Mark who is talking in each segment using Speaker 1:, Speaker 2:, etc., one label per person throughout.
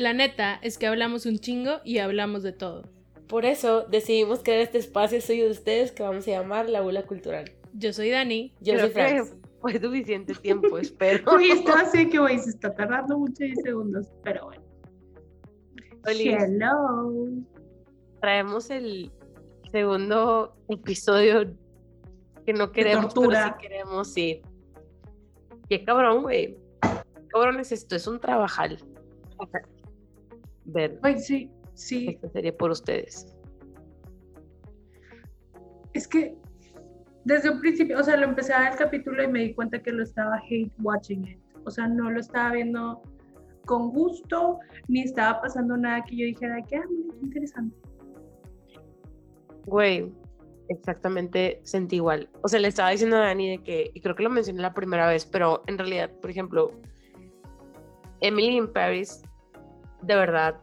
Speaker 1: La neta es que hablamos un chingo y hablamos de todo.
Speaker 2: Por eso decidimos crear este espacio suyo de ustedes que vamos a llamar La Bula Cultural.
Speaker 1: Yo soy Dani.
Speaker 2: Yo
Speaker 3: Creo
Speaker 2: soy Franz.
Speaker 3: fue suficiente tiempo, espero.
Speaker 4: Uy, esto así que, güey, se está tardando mucho 10 segundos, pero bueno. Hello.
Speaker 3: traemos el segundo episodio que no queremos, pero sí queremos, sí. Qué cabrón, güey. Qué Cabrón es esto, es un trabajal. Ver
Speaker 4: Ay, sí, sí.
Speaker 3: esta serie por ustedes.
Speaker 4: Es que desde un principio, o sea, lo empecé a ver el capítulo y me di cuenta que lo estaba hate watching it. O sea, no lo estaba viendo con gusto, ni estaba pasando nada que yo dijera que, ah, mira, qué interesante.
Speaker 3: Güey, exactamente sentí igual. O sea, le estaba diciendo a Dani de que, y creo que lo mencioné la primera vez, pero en realidad, por ejemplo, Emily in Paris, de verdad,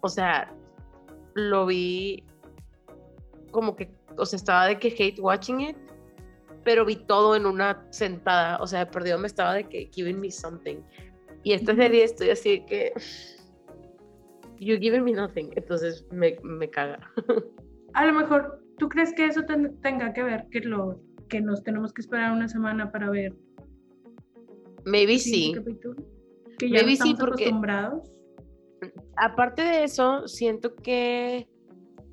Speaker 3: o sea, lo vi como que, o sea, estaba de que hate watching it, pero vi todo en una sentada, o sea, de perdido me estaba de que giving me something. Y esta serie estoy así de que, you giving me nothing, entonces me, me caga.
Speaker 4: A lo mejor, ¿tú crees que eso ten- tenga que ver que, lo, que nos tenemos que esperar una semana para ver
Speaker 3: Maybe sí.
Speaker 4: capítulo? Que ya no
Speaker 3: Maybe sí,
Speaker 4: estamos
Speaker 3: porque-
Speaker 4: acostumbrados.
Speaker 3: Aparte de eso, siento que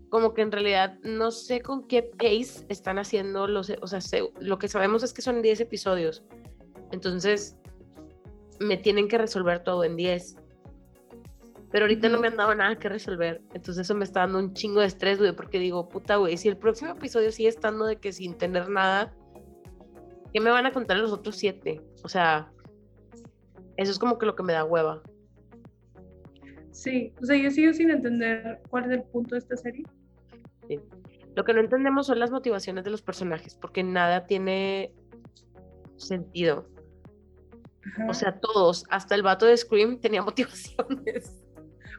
Speaker 3: como que en realidad no sé con qué pace están haciendo los, o sea, se- lo que sabemos es que son 10 episodios. Entonces, me tienen que resolver todo en 10. Pero ahorita no me han dado nada que resolver. Entonces eso me está dando un chingo de estrés, güey, porque digo, puta, güey, si el próximo episodio sigue estando de que sin tener nada, ¿qué me van a contar los otros siete? O sea, eso es como que lo que me da hueva.
Speaker 4: Sí, o sea, yo sigo sin entender cuál es el punto de esta serie.
Speaker 3: Lo que no entendemos son las motivaciones de los personajes, porque nada tiene sentido.
Speaker 4: Ajá.
Speaker 3: O sea, todos, hasta el vato de Scream tenía motivaciones.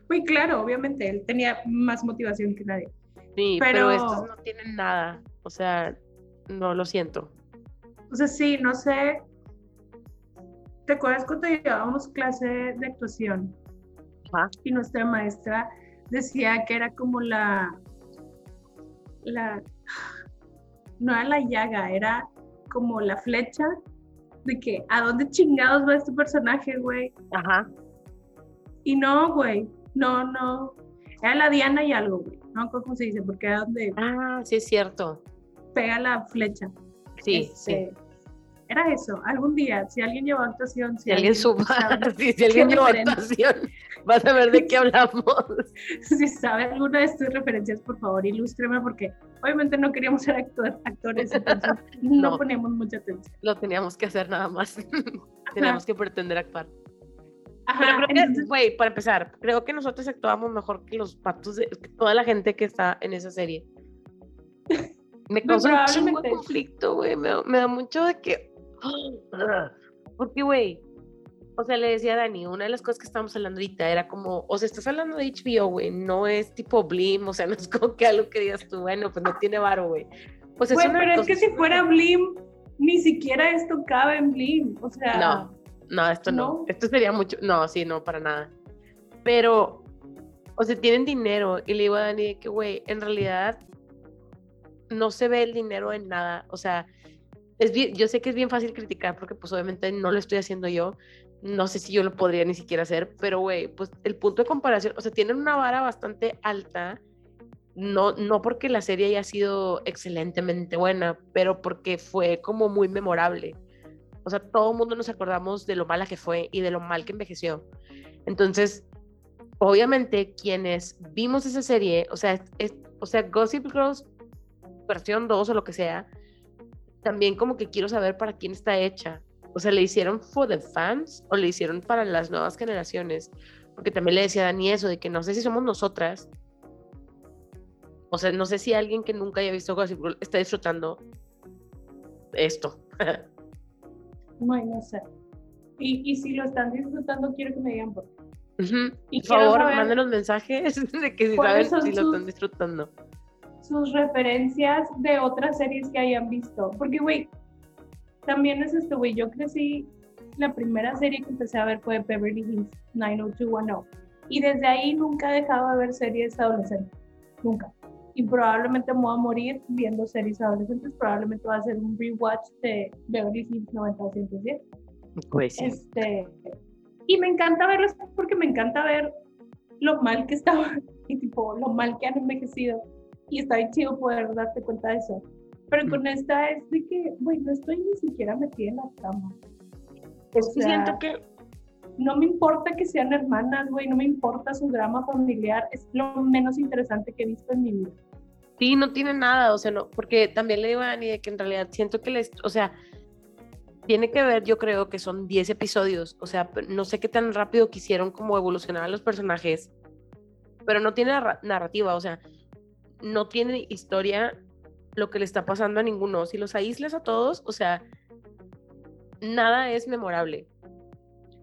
Speaker 4: Muy claro, obviamente, él tenía más motivación que nadie.
Speaker 3: Sí, pero,
Speaker 4: Pero-
Speaker 3: estos no tienen nada. O sea, no lo siento.
Speaker 4: O sea, sí, no sé. ¿Te acuerdas cuando llevábamos clase de actuación? Y nuestra maestra decía que era como la. la no era la llaga, era como la flecha de que a dónde chingados va este personaje, güey.
Speaker 3: Ajá.
Speaker 4: Y no, güey, no, no. Era la Diana y algo, güey. No cómo se dice, porque era donde
Speaker 3: Ah, sí es cierto.
Speaker 4: pega la flecha.
Speaker 3: Sí, sí.
Speaker 4: Este, Era eso. Algún día, si alguien llevó actuación, si,
Speaker 3: Si alguien suba, sí, si alguien
Speaker 4: referencia?
Speaker 3: actuación, vas a ver de qué hablamos.
Speaker 4: si sabe alguna de estas referencias, por favor, ilústreme, porque obviamente no queríamos ser actor- actores, entonces no,
Speaker 3: No.
Speaker 4: poníamos mucha atención.
Speaker 3: Lo teníamos que hacer nada más. Teníamos que pretender actuar.
Speaker 4: Ajá,
Speaker 3: Pero creo que, güey, para empezar, creo que nosotros actuábamos mejor que los patos de que toda la gente que está en esa serie. Me causa un conflicto, güey. Me, da- me da mucho de que. Porque, güey, o sea, le decía a Dani, una de las cosas que estábamos hablando ahorita era como, o sea, estás hablando de HBO, güey, no es tipo Blim, o sea, no es como que algo que digas tú, bueno, pues no tiene varo, güey. Pues es
Speaker 4: Güey,
Speaker 3: una
Speaker 4: pero es que si fuera Blim, ni siquiera esto cabe en Blim. O sea,
Speaker 3: No, no, esto no.
Speaker 4: ¿no?
Speaker 3: Esto sería mucho. No, sí, no, para nada. Pero, o sea, tienen dinero. Y le digo a Dani que, güey, en realidad no se ve el dinero en nada. O sea, es bien, yo sé que es bien fácil criticar porque, pues, obviamente no lo estoy haciendo yo. No sé si yo lo podría ni siquiera hacer, pero, güey, pues el punto de comparación, o sea, tienen una vara bastante alta. No, no porque la serie haya sido excelentemente buena, pero porque fue como muy memorable. O sea, todo el mundo nos acordamos de lo mala que fue y de lo mal que envejeció. Entonces, obviamente, quienes vimos esa serie, o sea, es- es- o sea, Gossip Girls versión 2 o lo que sea, también como que quiero saber para quién está hecha. O sea, ¿le hicieron for the fans o le hicieron para las nuevas generaciones? Porque también le decía a Dani eso, de que no sé si somos nosotras. O sea, no sé si alguien que nunca haya visto Gossip Girl está disfrutando esto.
Speaker 4: no, no sé. Y, y si lo están disfrutando, quiero que me digan por qué.
Speaker 3: Ujú.
Speaker 4: Y
Speaker 3: Por favor, mándenos mensajes de que si saben si lo están disfrutando.
Speaker 4: Sus referencias de otras series que hayan visto. Porque, güey, también es esto, güey. Yo crecí, la primera serie que empecé a ver fue Beverly Hills 90210. Y desde ahí nunca he dejado de ver series adolescentes. Nunca. Y probablemente me voy a morir viendo series adolescentes. Probablemente va a ser un rewatch de Beverly Hills 90210.
Speaker 3: Pues sí.
Speaker 4: Este, y me encanta verlas porque me encanta ver lo mal que estaban y tipo lo mal que han envejecido. Y está bien chido poder darte cuenta de eso. Pero con esta es de que, güey, no estoy ni siquiera metida en la trama.
Speaker 3: Es
Speaker 4: O
Speaker 3: que
Speaker 4: sea,
Speaker 3: siento que
Speaker 4: no me importa que sean hermanas, güey, no me importa su drama familiar, es lo menos interesante que he visto en mi vida.
Speaker 3: Sí, no tiene nada, o sea, no, porque también le digo a Dani de que en realidad siento que les, o sea, tiene que ver, yo creo que son 10 episodios, o sea, no sé qué tan rápido quisieron como evolucionar a los personajes, pero no tiene narra- narrativa, o sea, no tiene historia lo que le está pasando a ninguno. Si los aíslas a todos, o sea, nada es memorable.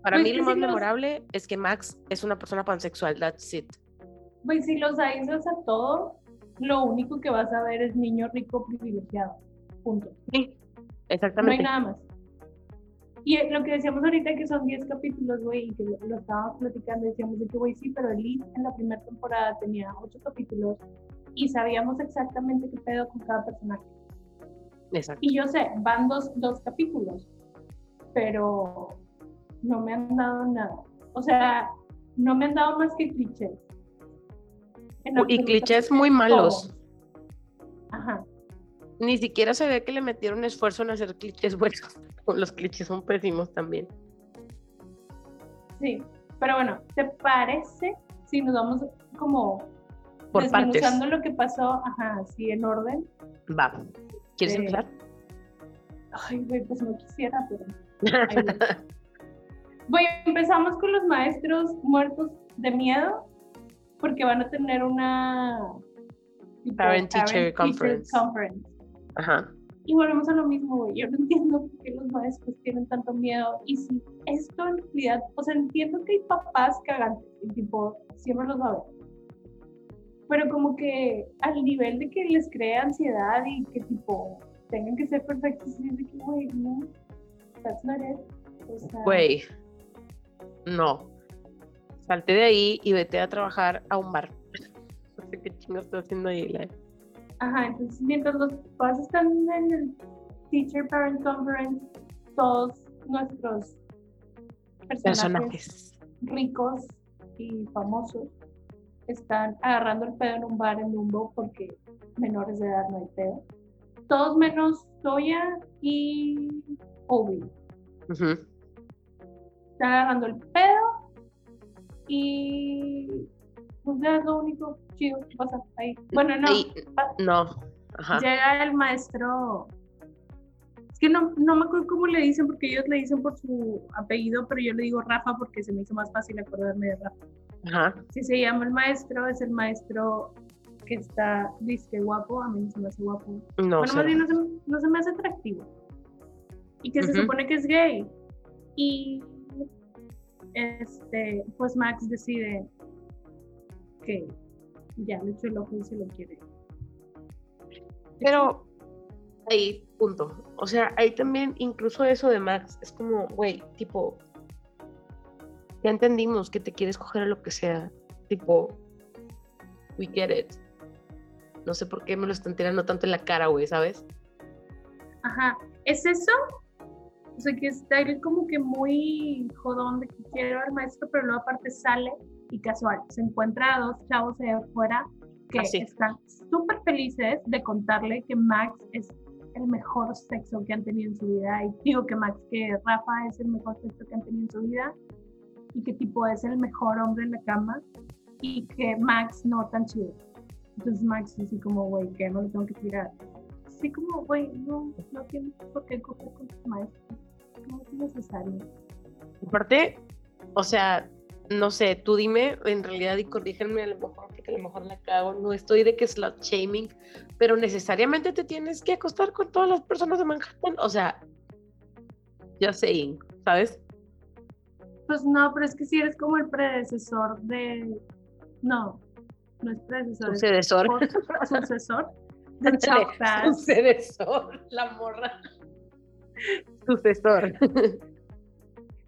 Speaker 3: Para
Speaker 4: Pues
Speaker 3: mí lo
Speaker 4: si
Speaker 3: más
Speaker 4: los-
Speaker 3: memorable es que Max es una persona pansexual, that's it.
Speaker 4: Güey, si los aíslas a todos, lo único que vas a ver es niño rico privilegiado. Punto.
Speaker 3: Sí,
Speaker 4: No hay
Speaker 3: exactamente.
Speaker 4: nada más. Y eh, lo que decíamos ahorita que son 10 capítulos, güey, y que lo, lo estábamos platicando, decíamos de que, güey, sí, pero Elite en la primera temporada tenía 8 capítulos y sabíamos exactamente qué pedo con cada personaje.
Speaker 3: Exacto.
Speaker 4: Y yo sé, van dos, dos capítulos, pero no me han dado nada. O sea, no me han dado más que clichés.
Speaker 3: Y clichés muy malos.
Speaker 4: Ajá.
Speaker 3: Ni siquiera se ve que le metieron esfuerzo en hacer clichés buenos. Los clichés son pésimos también.
Speaker 4: Sí, pero bueno, ¿te parece si nos vamos como
Speaker 3: Por partes.
Speaker 4: desmenuzando lo que pasó, ajá, así en orden?
Speaker 3: Va. ¿Quieres
Speaker 4: Sí.
Speaker 3: empezar?
Speaker 4: Ay, güey, pues no quisiera, pero... voy. Voy, empezamos con los maestros muertos de miedo, porque van a tener una...
Speaker 3: Parent Teacher Conference.
Speaker 4: conference.
Speaker 3: Ajá.
Speaker 4: Y volvemos a lo mismo, güey. Yo no entiendo por qué los maestros tienen tanto miedo. Y si esto en realidad, o sea, entiendo que hay papás cagantes, y tipo, siempre los va a haber. Pero como que al nivel de que les crea ansiedad y que tipo tengan que ser perfectos, y es de que, güey, no, that's not it. O sea,
Speaker 3: Güey. No. Salte de ahí y vete a trabajar a un bar. No sé qué chingo estás haciendo ahí, la-
Speaker 4: Ajá, entonces mientras los papás están en el Teacher Parent Conference, todos nuestros personajes
Speaker 3: personajes.
Speaker 4: ricos y famosos están agarrando el pedo en un bar en Dumbo porque menores de edad no hay pedo. Todos menos Toya y Obi.
Speaker 3: Ujú.
Speaker 4: Están agarrando el pedo y pues ya es lo único chido que pasa ahí. Bueno, no,
Speaker 3: no. Ajá.
Speaker 4: llega el maestro. Es que no, no me acuerdo cómo le dicen, porque ellos le dicen por su apellido, pero yo le digo Rafa porque se me hizo más fácil acordarme de Rafa.
Speaker 3: Ajá.
Speaker 4: Si se llama el maestro, es el maestro que está, dice guapo, a mí no se me hace guapo.
Speaker 3: No
Speaker 4: bueno, más bien no se, no se me hace atractivo. Y que se supone que es gay. Y este, pues Max decide que ya le echó el ojo y se lo quiere.
Speaker 3: Pero ahí, punto. O sea, ahí también, incluso eso de Max, es como, güey, tipo, ya entendimos que te quieres coger a lo que sea. Tipo, we get it. No sé por qué me lo están tirando tanto en la cara, güey, ¿sabes?
Speaker 4: Ajá, ¿es eso? O sea, que está él como que muy jodón de que quiero al maestro, pero luego aparte sale y casual, se encuentra a dos chavos de afuera que
Speaker 3: Así.
Speaker 4: están súper felices de contarle que Max es el mejor sexo que han tenido en su vida. Y digo que Max, que Rafa es el mejor sexo que han tenido en su vida y que tipo es el mejor hombre en la cama y que Max no tan chido. Entonces Max así como, güey, que no le tengo que tirar. Así como, güey, no, no tienes por qué coger con tus maestros. No es necesario.
Speaker 3: Aparte, o sea, no sé, tú dime, en realidad, y corrígenme a lo mejor, porque a lo mejor la cago, no estoy de que slut shaming, pero necesariamente te tienes que acostar con todas las personas de Manhattan. O sea, just saying, ¿sabes?
Speaker 4: Pues no, pero es que si eres como el predecesor de. No, no es predecesor, es
Speaker 3: Sucesor.
Speaker 4: por- sucesor de.
Speaker 3: Sucesor, la morra. Sucesor.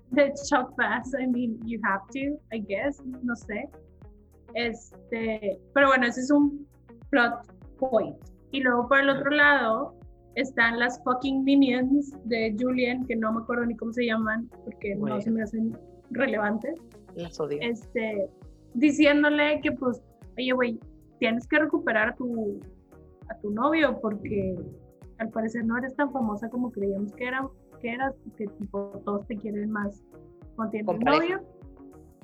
Speaker 4: de Bass, I mean, you have to, I guess, no sé. Este, pero bueno, ese es un plot point. Y luego por el otro lado están las fucking minions de Julian, que no me acuerdo ni cómo se llaman, porque no se me hacen relevantes.
Speaker 3: Las odio.
Speaker 4: Este, diciéndole que pues, oye, güey, tienes que recuperar a tu, a tu novio porque al parecer no eres tan famosa como creíamos que, era, que eras, porque tipo, todos te quieren más cuando tienes novio.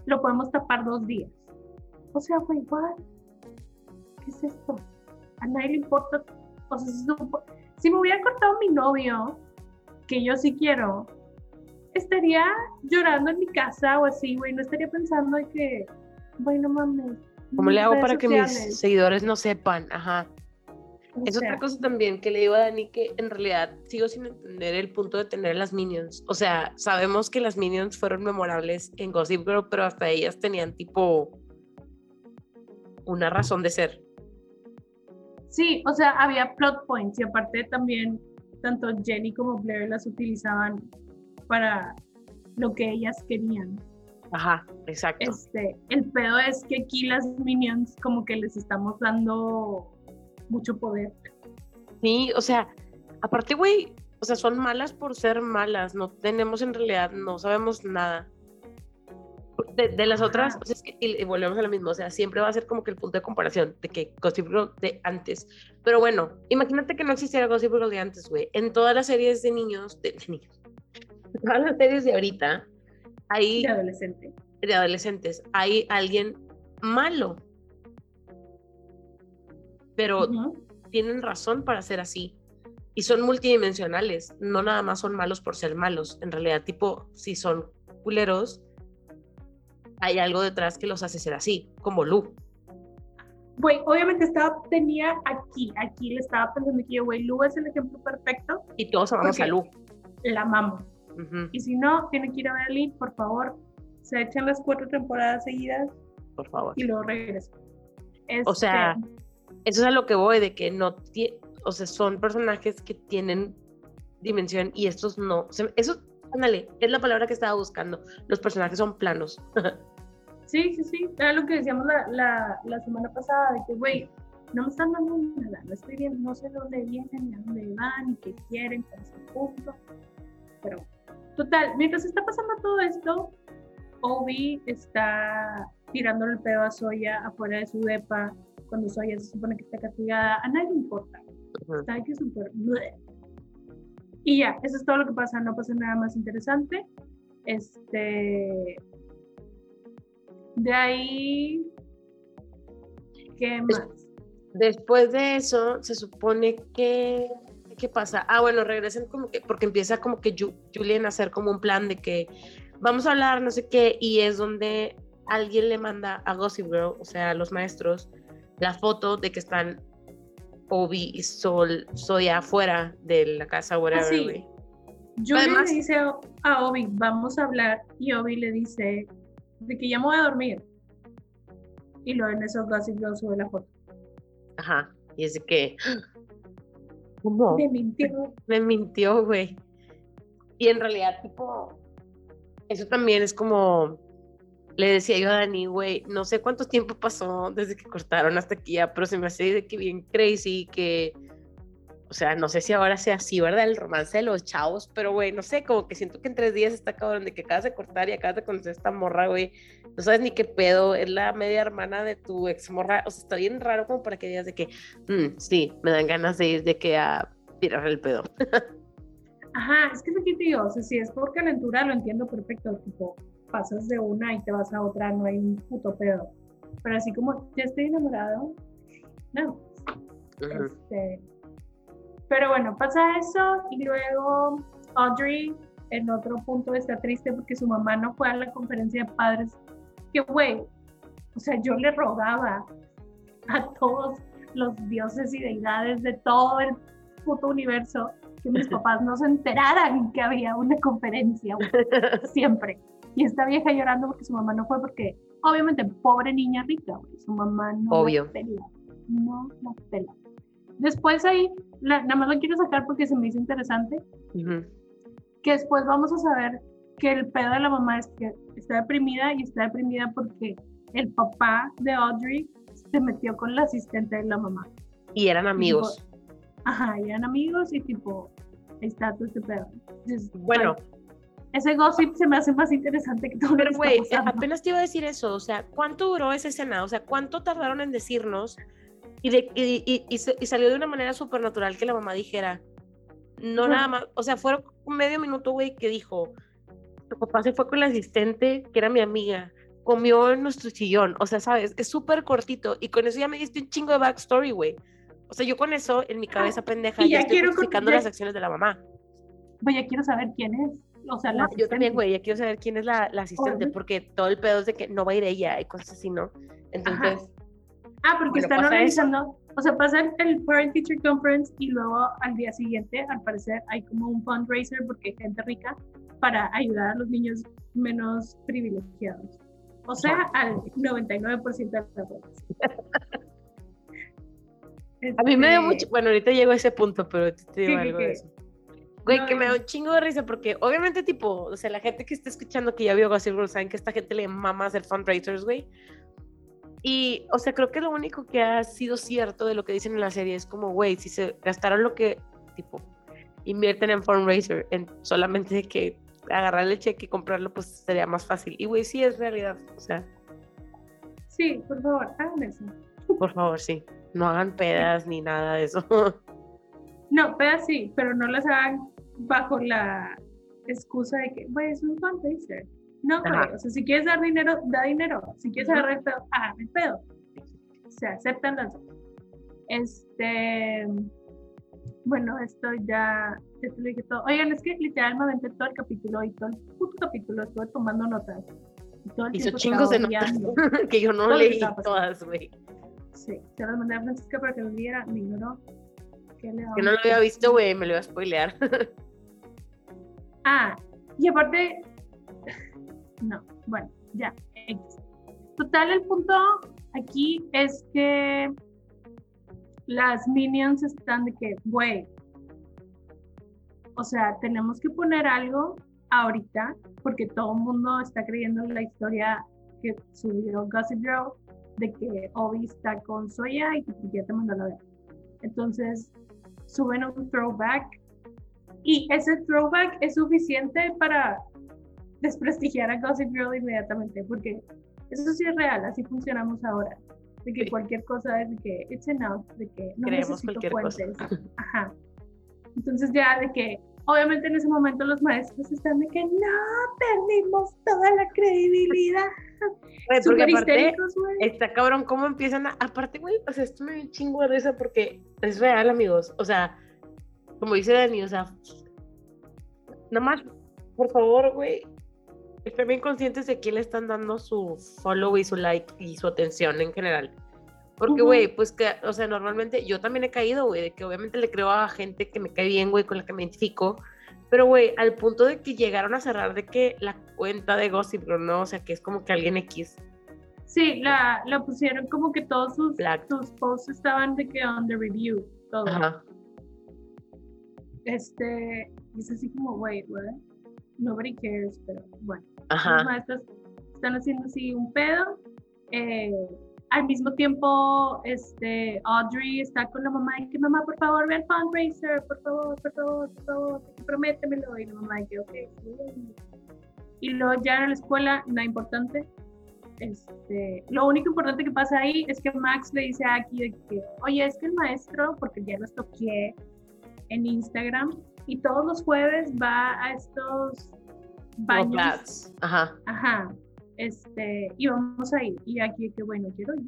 Speaker 4: Lo podemos tapar dos días. O sea, güey, what? ¿Qué es esto? A nadie le importa. O sea, se supo- si me hubiera cortado mi novio, que yo sí quiero, estaría llorando en mi casa o así, güey. No estaría pensando de que, güey, no mames.
Speaker 3: ¿Cómo le hago para que mis seguidores no sepan? Ajá.
Speaker 4: O
Speaker 3: Es
Speaker 4: sea,
Speaker 3: otra cosa también que le digo a Dani que en realidad sigo sin entender el punto de tener las minions. O sea, sabemos que las minions fueron memorables en Gossip Girl, pero hasta ellas tenían tipo una razón de ser.
Speaker 4: Sí, o sea, había plot points y aparte también tanto Jenny como Blair las utilizaban para lo que ellas querían.
Speaker 3: Ajá, exacto.
Speaker 4: Este, el pedo es que aquí las minions como que les estamos dando mucho poder.
Speaker 3: Sí, o sea, aparte, güey, o sea, son malas por ser malas. No tenemos en realidad, no sabemos nada. De, de las
Speaker 4: Ajá.
Speaker 3: otras, o sea, es que, y, volvemos a lo mismo, o sea, siempre va a ser como que el punto de comparación de que Gossip Girl de antes. Pero bueno, imagínate que no existiera Gossip Girl de antes, güey. En todas las series de niños, de, de niños, todas las series de ahorita, hay
Speaker 4: De adolescente.
Speaker 3: de adolescentes, hay alguien malo. Pero tienen razón para ser así. Y son multidimensionales, no nada más son malos por ser malos. En realidad, tipo, si son culeros, hay algo detrás que los hace ser así, como Lu.
Speaker 4: Güey, obviamente estaba, tenía aquí, aquí le estaba pensando que yo, güey, Lu es el ejemplo perfecto,
Speaker 3: Y todos amamos
Speaker 4: ¿Por
Speaker 3: a? Lu.
Speaker 4: la amamos.
Speaker 3: Ujú,
Speaker 4: Y si no, tienen que ir a Berlín, por favor, se echan las cuatro temporadas seguidas
Speaker 3: por favor.
Speaker 4: y luego regresan.
Speaker 3: O sea,
Speaker 4: Este,
Speaker 3: Eso es a lo que voy, de que no tie- o sea, son personajes que tienen dimensión y estos no. Eso, ándale, es la palabra que estaba buscando. Los personajes son planos.
Speaker 4: Sí, sí, sí. Era lo que decíamos la, la, la semana pasada, de que, güey, no me están dando nada, no estoy bien, no sé de dónde vienen, ni a dónde van, ni qué quieren, es el punto. Pero, total, mientras está pasando todo esto, Obi está tirándole el pedo a Soya afuera de su depa, cuando Soya se supone que está castigada, a nadie le importa. Está aquí súper... Y ya, eso es todo lo que pasa, no pasa nada más interesante. Este... De ahí... ¿Qué más?
Speaker 3: Después de eso, se supone que. ¿Qué pasa? Ah, bueno, regresan como que. Porque empieza como que Ju- Julian a hacer como un plan de que vamos a hablar, no sé qué, y es donde alguien le manda a Gossip Girl, o sea, a los maestros, la foto de que están Obi y Sol, Soya afuera de la casa, whatever,
Speaker 4: sí.
Speaker 3: güey.
Speaker 4: Julian
Speaker 3: Además-
Speaker 4: le dice a- a Obi, vamos a hablar, y Obi le dice de que ya me voy a dormir. Y luego en eso Gossip Girl sube la foto.
Speaker 3: Ajá. Y es de que. ¿Cómo?
Speaker 4: Me mintió.
Speaker 3: me mintió, güey. Y en realidad, tipo, eso también es como, le decía yo a Dani, güey, no sé cuánto tiempo pasó desde que cortaron hasta aquí ya, pero se me hace de que bien crazy que, o sea, no sé si ahora sea así, ¿verdad? El romance de los chavos, pero güey, no sé, como que siento que en tres días está cabrón de que acabas de cortar y acabas de conocer a esta morra, güey. No sabes ni qué pedo, es la media hermana de tu ex morra, o sea, está bien raro como para que digas de que, "Mm, sí, me dan ganas de ir de que a tirar el pedo.
Speaker 4: Ajá, es que es aquí te digo, o sea, si es por calentura lo entiendo perfecto, tipo, pasas de una y te vas a otra, no hay un puto pedo. Pero así como, ya estoy enamorado, no.
Speaker 3: Ujú.
Speaker 4: Este, pero bueno, pasa eso y luego Audrey en otro punto está triste porque su mamá no fue a la conferencia de padres. Que güey, o sea, yo le rogaba a todos los dioses y deidades de todo el puto universo que mis papás no se enteraran que había una conferencia, güey, siempre. Y esta vieja llorando porque su mamá no fue porque, obviamente, pobre niña rica, güey, su mamá no
Speaker 3: Obvio.
Speaker 4: la pela, no la pela. Después ahí, la- nada más lo quiero sacar porque se me hizo interesante, que después vamos a saber que el pedo de la mamá es que está deprimida y está deprimida porque el papá de Audrey se metió con la asistente de la mamá.
Speaker 3: Y eran amigos.
Speaker 4: Ajá, y eran amigos y tipo, ahí está todo este pedo. Entonces,
Speaker 3: Bueno,
Speaker 4: ese gossip se me hace más interesante que todo
Speaker 3: pero güey, apenas te iba a decir eso. O sea, ¿cuánto duró esa escena? O sea, ¿cuánto tardaron en decirnos? Y, de, y, y- y y salió de una manera súper natural que la mamá dijera. No
Speaker 4: Ajá.
Speaker 3: nada más. O sea, fueron un medio minuto, güey, que dijo. Tu papá se fue con la asistente, que era mi amiga. Comió en nuestro sillón. O sea, ¿sabes? Es súper cortito. Y con eso ya me diste un chingo de backstory, güey. O sea, yo con eso, en mi cabeza pendeja,
Speaker 4: y
Speaker 3: ya
Speaker 4: ya
Speaker 3: estoy
Speaker 4: quiero con-
Speaker 3: justificando
Speaker 4: ya-
Speaker 3: las acciones de la mamá.
Speaker 4: Pues ya quiero saber quién es. O sea, la
Speaker 3: No, yo también, güey, ya quiero saber quién es la, la asistente, porque todo el pedo es de que no va a ir ella y cosas así, ¿no? Entonces,
Speaker 4: Ah, porque están organizando, o sea, pasa el, el Parent Teacher Conference y luego al día siguiente, al parecer, hay como un fundraiser porque hay gente rica para ayudar a los niños menos privilegiados. O sea, al 99% de la población.
Speaker 3: a mí me dio
Speaker 4: Este,
Speaker 3: mucho, bueno, ahorita llego a ese punto, pero te, digo
Speaker 4: ¿Qué, qué,
Speaker 3: algo de eso. Güey,
Speaker 4: No,
Speaker 3: que me da un chingo de risa porque obviamente tipo, o sea, la gente que está escuchando que ya vio Gossip Girl saben que esta gente le mama hacer fundraisers, güey. Y, o sea, creo que lo único que ha sido cierto de lo que dicen en la serie es como, güey, si se gastaron lo que, tipo, invierten en fundraiser, en solamente que agarrar el cheque y comprarlo, pues sería más fácil. Y, güey, sí es realidad, o sea,
Speaker 4: Sí, por favor, hagan eso.
Speaker 3: por favor, sí. No hagan pedas ni nada de eso.
Speaker 4: No, pero sí, pero no las hagan bajo la excusa de que, güey, es un fundraiser. No, güey, o sea, si quieres dar dinero, da dinero. Si quieres agarrar el pedo, agarra el pedo. Se aceptan las dos. Este, bueno, esto ya, ya te lo dije todo. Oigan, es que literalmente todo el capítulo y todo el puto capítulo estuve tomando notas. Y todo el
Speaker 3: Hizo chingos de notas que yo no
Speaker 4: Todo
Speaker 3: leí todas, güey.
Speaker 4: Sí, se las mandé a Francisca para que lo viera, me ignoró. ¿Qué le
Speaker 3: Que no lo había visto, güey, me lo iba a spoilear.
Speaker 4: Ah, y aparte, no, bueno, ya. Total, el punto aquí es que las minions están de que, güey, o sea, tenemos que poner algo ahorita porque todo el mundo está creyendo en la historia que subió Gossip Girl de que Obi está con Soya y que ya te mandó la ver. Entonces, suben un throwback y ese throwback es suficiente para desprestigiar a Gossip Girl inmediatamente, porque eso sí es real, así funcionamos ahora. De que
Speaker 3: Sí.
Speaker 4: cualquier cosa es de que it's enough, de que no
Speaker 3: Creemos
Speaker 4: necesito
Speaker 3: cosa.
Speaker 4: fuentes. Ajá. Entonces ya de que, obviamente en ese momento los maestros están de que no, perdimos toda la credibilidad.
Speaker 3: Porque aparte, está cabrón cómo empiezan a... Aparte, güey, o sea, esto me dio chingo de risa porque es real, amigos. O sea, como dice Dani, o sea, nada más, por favor, güey, estén bien conscientes de quién le están dando su follow y su like y su atención en general. Porque, güey, pues que, o sea, normalmente yo también he caído, güey, de que obviamente le creo a gente que me cae bien, güey, con la que me identifico. Pero, güey, al punto de que llegaron a cerrar de que la cuenta de Gossip Girl, ¿no? O sea, que es como que alguien X.
Speaker 4: Sí, la, la pusieron como que todos sus, sus posts estaban de que on the review, todo.
Speaker 3: Ajá.
Speaker 4: Este, es así como, wait, what? Nobody cares, pero bueno. Los
Speaker 3: Ajá.
Speaker 4: maestros están haciendo así un pedo. eh, al mismo tiempo, este, Audrey está con la mamá y que mamá, por favor, ve al fundraiser, por favor, por favor, por favor, prométemelo. Y la mamá dice, ok. sí". Y luego ya en la escuela, nada importante. Este, lo único importante que pasa ahí es que Max le dice a Aki de que, oye, es que el maestro, porque ya los toqué en Instagram, y todos los jueves va a estos baños.
Speaker 3: Ajá.
Speaker 4: Ajá. Este, y vamos a ir. Y aquí que bueno, quiero ir.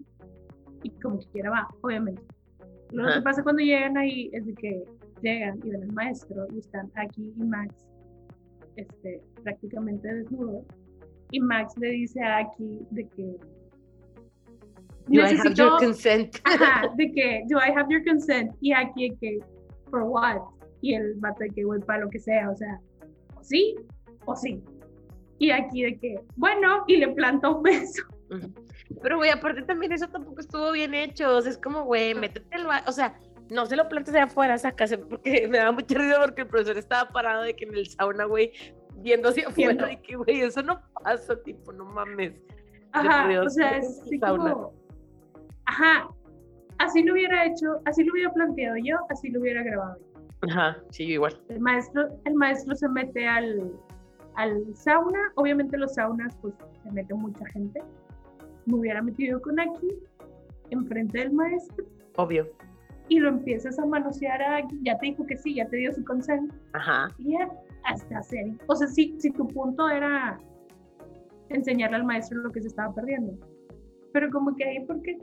Speaker 4: Y como que quiera va, obviamente. Lo
Speaker 3: Ajá.
Speaker 4: que pasa cuando llegan ahí es de que llegan y ven al maestro y están aquí y Max este, prácticamente desnudos. Y Max le dice a Aki de que
Speaker 3: Do I have
Speaker 4: necesito,
Speaker 3: your consent?
Speaker 4: ajá, de que do I have your consent y aquí de que for what y el vato de que güey para lo que sea, o sea, sí o sí. Y aquí de que, bueno, y le planta un beso.
Speaker 3: Pero, güey, aparte también eso tampoco estuvo bien hecho. O sea, es como, güey, métete al ba- O sea, no se lo plantes de afuera, sácase, porque me da mucha risa porque el profesor estaba parado de que en el sauna, güey, viendo hacia afuera de que, güey, eso no pasa, tipo, no mames.
Speaker 4: Ajá,
Speaker 3: Dios,
Speaker 4: o sea, es así
Speaker 3: sauna.
Speaker 4: como, ajá, así lo hubiera hecho, así lo hubiera planteado yo, así lo hubiera grabado yo.
Speaker 3: Ajá, sí, igual.
Speaker 4: El maestro, el maestro se mete al, al sauna, obviamente los saunas pues se mete mucha gente. Me hubiera metido con Aki enfrente del maestro
Speaker 3: Obvio.
Speaker 4: y lo empiezas a manosear a Aki, ya te dijo que sí, ya te dio su consent,
Speaker 3: Ajá.
Speaker 4: y ya hasta hacer. O sea, si, si tu punto era enseñarle al maestro lo que se estaba perdiendo. Pero como que ahí, ¿por qué?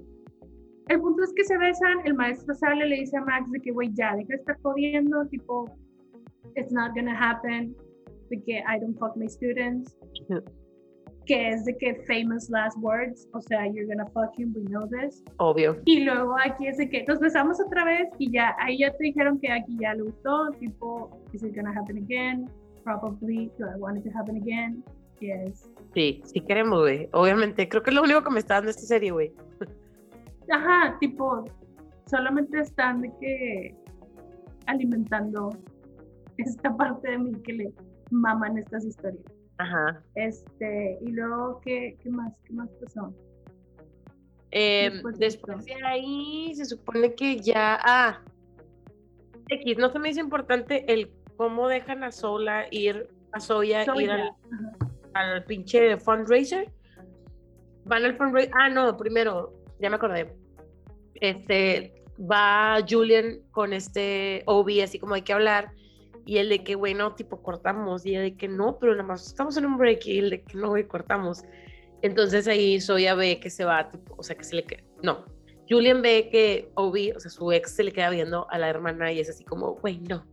Speaker 4: El punto es que se besan, el maestro sale, le dice a Max de que, güey, ya, deja de estar jodiendo, tipo, it's not gonna happen, de que I don't fuck my students, que es de que famous last words, o sea, you're gonna fuck him, we know this.
Speaker 3: Obvio.
Speaker 4: Y luego aquí es de que nos besamos otra vez y ya, ahí ya te dijeron que aquí ya le gustó, tipo, is it gonna happen again? Probably, do I want it to happen again? Yes.
Speaker 3: Sí, sí queremos, güey. Obviamente, creo que es lo único que me está dando esta serie, güey.
Speaker 4: Ajá, tipo, solamente están de que alimentando esta parte de mí que le maman estas historias.
Speaker 3: Ajá.
Speaker 4: Este, y luego, ¿qué, qué más? ¿Qué más pasó?
Speaker 3: Eh,
Speaker 4: Después de
Speaker 3: después
Speaker 4: esto.
Speaker 3: de ahí se supone que ya. Ah. X, no se me hizo importante el cómo dejan a Sola ir, a Soya
Speaker 4: Soy
Speaker 3: ir al, al pinche fundraiser. Van al fundraiser. Ah, no, primero, ya me acordé. Este, va Julian con este Obi, así como hay que hablar. Y el de que, bueno, tipo, cortamos. Y el de que no, pero nada más estamos en un break. Y el de que no, güey, cortamos. Entonces ahí Soya ve que se va, tipo, o sea, que se le queda. No. Julian ve que Obi, o sea, su ex, se le queda viendo a la hermana y es así como, güey, no.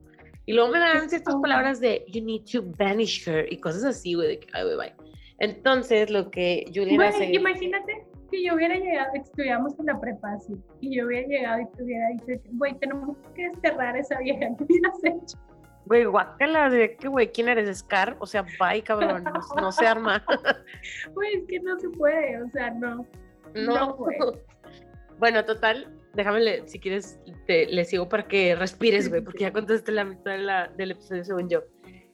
Speaker 3: Y luego me dan ciertas palabras de, you need to banish her y cosas así, güey, de que, ay, güey, bye. Entonces, lo que Julian
Speaker 4: Güey,
Speaker 3: hace.
Speaker 4: imagínate que yo hubiera llegado, que estuviéramos en la prepa así, y yo hubiera llegado y te hubiera dicho, güey, tenemos que desterrar a esa vieja que hubieras hecho.
Speaker 3: Güey, guácala, de que, güey, ¿quién eres? ¿Scar? O sea, bye, cabrón, no, no se arma.
Speaker 4: Güey, es que no se puede, o sea, no.
Speaker 3: No.
Speaker 4: No,
Speaker 3: bueno, total, déjame, le- si quieres, te, le sigo para que respires, güey, porque ya contaste la mitad de la- del episodio, según yo.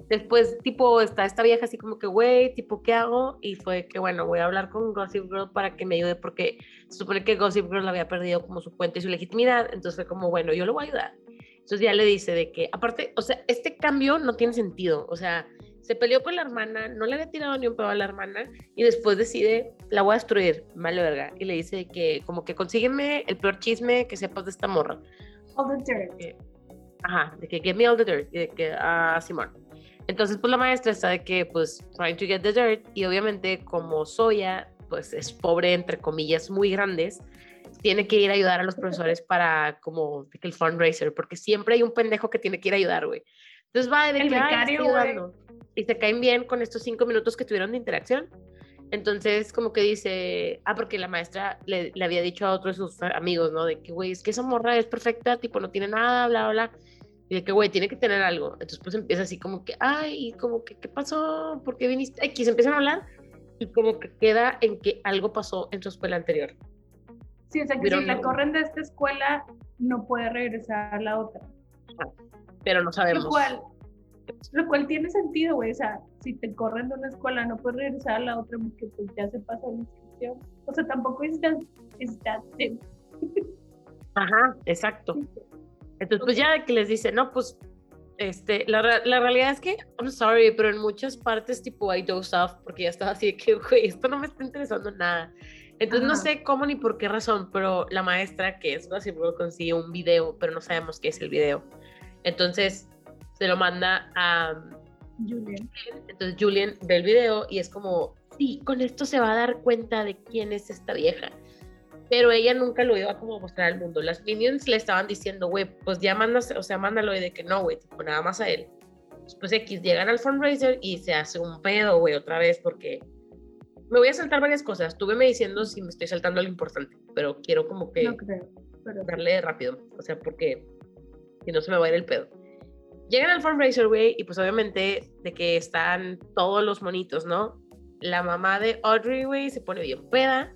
Speaker 3: Después, tipo, está esta vieja así como que, güey, tipo, ¿qué hago? Y fue que, bueno, voy a hablar con Gossip Girl para que me ayude, porque se supone que Gossip Girl había perdido como su cuenta y su legitimidad, entonces fue como, bueno, yo lo voy a ayudar. Entonces ya le dice de que, aparte, o sea, este cambio no tiene sentido, o sea, se peleó con la hermana, no le había tirado ni un pedo a la hermana, y después decide, la voy a destruir, vale verga, y le dice que, como que consígueme el peor chisme que sepas de esta morra.
Speaker 4: All the dirt.
Speaker 3: que- ajá, de que give me all the dirt, y de que, ah, Simón. Entonces, pues la maestra está de que, pues, trying to get the dirt, y obviamente como Soya, pues es pobre, entre comillas, muy grandes, tiene que ir a ayudar a los profesores para, como, el fundraiser, porque siempre hay un pendejo que tiene que ir a ayudar, güey. Entonces va de
Speaker 4: El
Speaker 3: que, ayudando. Y se caen bien con estos cinco minutos que tuvieron de interacción. Entonces, como que dice, ah, porque la maestra le, le había dicho a otro de sus amigos, ¿no? De que, güey, es que esa morra es perfecta, tipo, no tiene nada, bla, bla, bla. Y de que, güey, tiene que tener algo. Entonces, pues empieza así como que, ay, como que, ¿qué pasó? ¿Por qué viniste? X, empiezan a hablar y como que queda en que algo pasó en su escuela anterior.
Speaker 4: Sí, o sea, que si la
Speaker 3: no.
Speaker 4: corren de esta escuela, no puede regresar a la otra.
Speaker 3: Pero no sabemos.
Speaker 4: Lo cual, lo cual tiene sentido, güey. O sea, si te corren de una escuela, no puedes regresar a la otra porque pues ya se pasó la inscripción. O sea, tampoco es tan, es tan-
Speaker 3: Ajá, exacto. Entonces, pues ya que les dice, no, pues, este, la, la realidad es que, I'm sorry, pero en muchas partes, tipo, I dozed off, porque ya estaba así de que, güey, esto no me está interesando nada. Entonces, no sé cómo ni por qué razón, pero la maestra, que es Girl, consigue un video, pero no sabemos qué es el video. Entonces, se lo manda a
Speaker 4: Julian.
Speaker 3: entonces Julian ve el video y es como, sí, con esto se va a dar cuenta de quién es esta vieja. Pero ella nunca lo iba como a mostrar al mundo. Las minions le estaban diciendo, güey, pues ya mandas, o sea, mándalo y de que no, güey, tipo, nada más a él. Después X llegan al fundraiser y se hace un pedo, güey, otra vez, porque me voy a saltar varias cosas. Tú me diciendo si me estoy saltando lo importante, pero quiero como que
Speaker 4: No creo. Pero
Speaker 3: darle rápido, o sea, porque si no se me va a ir el pedo. Llegan al fundraiser, güey, y pues obviamente de que están todos los monitos, ¿no? La mamá de Audrey, güey, se pone bien peda.